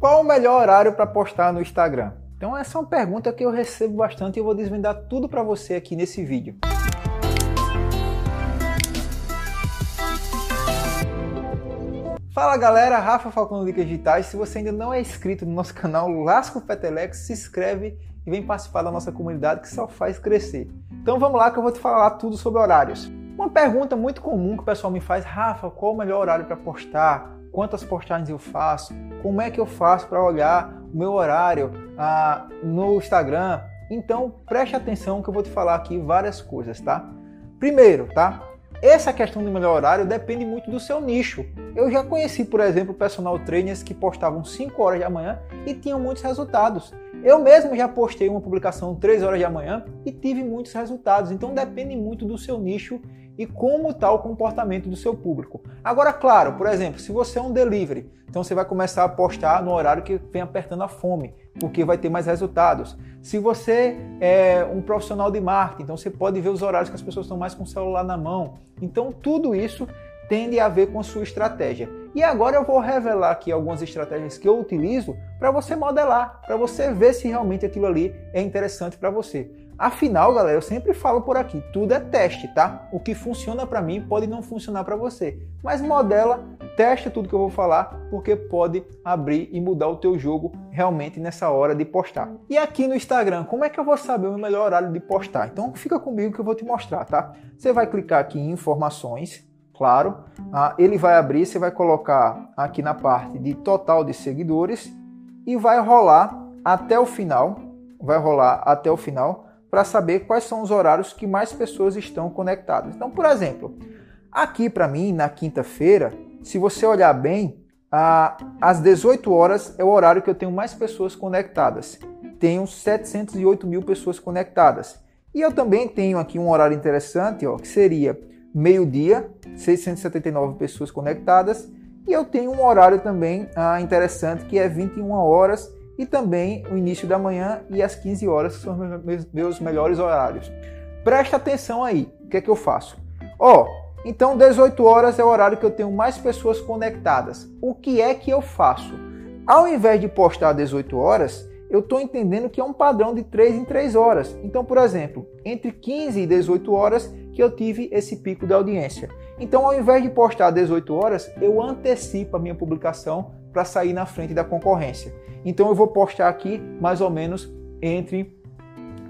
Qual o melhor horário para postar no Instagram? Então essa é uma pergunta que eu recebo bastante e eu vou desvendar tudo para você aqui nesse vídeo. Fala galera, Rafa Falcão Dicas Digitais. Se você ainda não é inscrito no nosso canal Lasco Petelex, se inscreve e vem participar da nossa comunidade que só faz crescer. Então vamos lá que eu vou te falar tudo sobre horários. Uma pergunta muito comum que o pessoal me faz, Rafa, qual o melhor horário para postar? Quantas postagens eu faço? Como é que eu faço para olhar o meu horário ah, no Instagram? Então preste atenção que eu vou te falar aqui várias coisas, tá? Primeiro, tá? Essa questão do melhor horário depende muito do seu nicho. Eu já conheci, por exemplo, personal trainers que postavam 5 horas da manhã e tinham muitos resultados. Eu mesmo já postei uma publicação 3 horas da manhã e tive muitos resultados. Então depende muito do seu nicho e como está o comportamento do seu público. Agora, claro, por exemplo, se você é um delivery, então você vai começar a postar no horário que vem apertando a fome, porque vai ter mais resultados. Se você é um profissional de marketing, então você pode ver os horários que as pessoas estão mais com o celular na mão. Então, tudo isso tende a ver com a sua estratégia. E agora eu vou revelar aqui algumas estratégias que eu utilizo para você modelar, para você ver se realmente aquilo ali é interessante para você. Afinal, galera, eu sempre falo por aqui, tudo é teste, tá? O que funciona para mim pode não funcionar para você. Mas modela, testa tudo que eu vou falar, porque pode abrir e mudar o teu jogo realmente nessa hora de postar. E aqui no Instagram, como é que eu vou saber o melhor horário de postar? Então fica comigo que eu vou te mostrar, tá? Você vai clicar aqui em informações, claro, ah, ele vai abrir, você vai colocar aqui na parte de total de seguidores e vai rolar até o final, vai rolar até o final para saber quais são os horários que mais pessoas estão conectadas. Então, por exemplo, aqui para mim, na quinta-feira, se você olhar bem, às 18 horas é o horário que eu tenho mais pessoas conectadas. Tenho 708 mil pessoas conectadas. E eu também tenho aqui um horário interessante, ó, que seria meio-dia, 679 pessoas conectadas. E eu tenho um horário também ah, interessante que é 21 horas e também o início da manhã e às 15 horas, que são meus melhores horários. Presta atenção aí, o que é que eu faço? Ó, oh, então 18 horas é o horário que eu tenho mais pessoas conectadas. O que é que eu faço? Ao invés de postar 18 horas, eu estou entendendo que é um padrão de 3 em 3 horas. Então, por exemplo, entre 15 e 18 horas que eu tive esse pico de audiência. Então, ao invés de postar 18 horas, eu antecipo a minha publicação para sair na frente da concorrência. Então eu vou postar aqui mais ou menos entre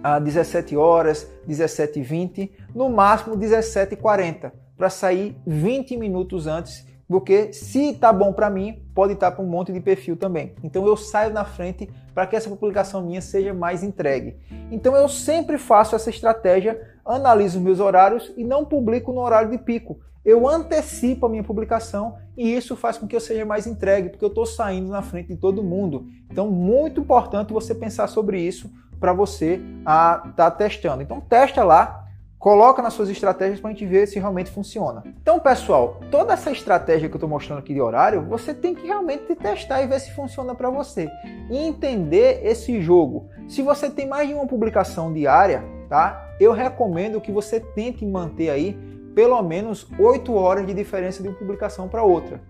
a 17 horas, 17 e 20, no máximo 17 e 40, para sair 20 minutos antes, porque se tá bom para mim, pode estar para um monte de perfil também. Então eu saio na frente para que essa publicação minha seja mais entregue. Então eu sempre faço essa estratégia, analiso meus horários e não publico no horário de pico eu antecipo a minha publicação e isso faz com que eu seja mais entregue, porque eu estou saindo na frente de todo mundo. Então, muito importante você pensar sobre isso para você estar tá testando. Então, testa lá, coloca nas suas estratégias para a gente ver se realmente funciona. Então, pessoal, toda essa estratégia que eu estou mostrando aqui de horário, você tem que realmente testar e ver se funciona para você. E entender esse jogo. Se você tem mais de uma publicação diária, tá? Eu recomendo que você tente manter aí pelo menos 8 horas de diferença de uma publicação para outra.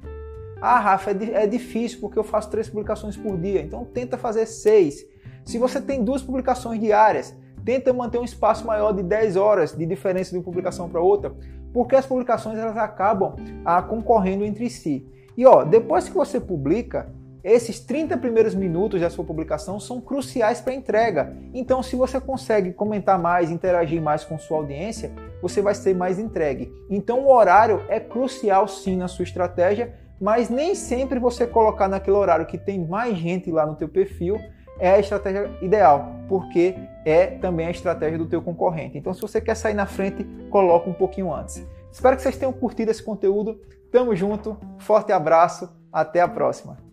Ah, Rafa, é, é difícil porque eu faço três publicações por dia, então tenta fazer seis. Se você tem duas publicações diárias, tenta manter um espaço maior de 10 horas de diferença de uma publicação para outra, porque as publicações elas acabam ah, concorrendo entre si. E ó, depois que você publica, esses 30 primeiros minutos da sua publicação são cruciais para a entrega. Então, se você consegue comentar mais, interagir mais com sua audiência, você vai ser mais entregue. Então, o horário é crucial sim na sua estratégia, mas nem sempre você colocar naquele horário que tem mais gente lá no teu perfil é a estratégia ideal, porque é também a estratégia do teu concorrente. Então, se você quer sair na frente, coloca um pouquinho antes. Espero que vocês tenham curtido esse conteúdo. Tamo junto, forte abraço, até a próxima.